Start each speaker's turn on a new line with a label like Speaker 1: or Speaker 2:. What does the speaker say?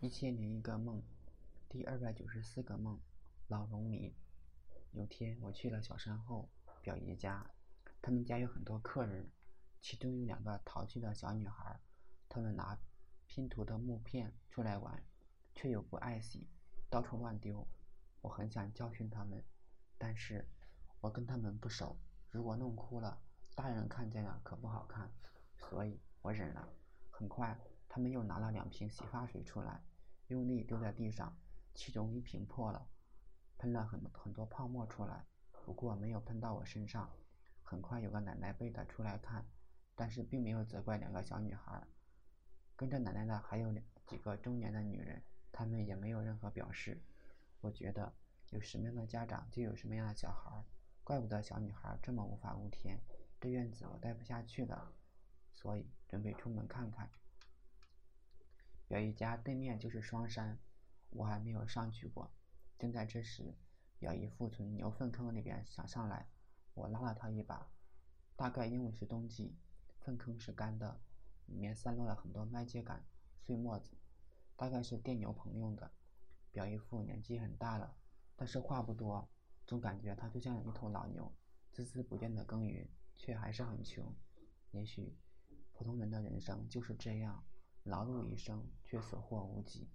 Speaker 1: 一千零一个梦，第二百九十四个梦，老农民。有天我去了小山后表姨家，他们家有很多客人，其中有两个淘气的小女孩，她们拿拼图的木片出来玩，却又不爱惜，到处乱丢。我很想教训他们，但是我跟他们不熟，如果弄哭了，大人看见了可不好看，所以我忍了。很快。他们又拿了两瓶洗发水出来，用力丢在地上，其中一瓶破了，喷了很很多泡沫出来，不过没有喷到我身上。很快有个奶奶背的出来看，但是并没有责怪两个小女孩。跟着奶奶的还有几个中年的女人，她们也没有任何表示。我觉得有什么样的家长就有什么样的小孩，怪不得小女孩这么无法无天。这院子我待不下去了，所以准备出门看看。表姨家对面就是双山，我还没有上去过。正在这时，表姨父从牛粪坑里边想上来，我拉了他一把。大概因为是冬季，粪坑是干的，里面散落了很多麦秸秆、碎末子，大概是垫牛棚用的。表姨父年纪很大了，但是话不多，总感觉他就像一头老牛，孜孜不倦的耕耘，却还是很穷。也许，普通人的人生就是这样。劳碌一生，却所获无几。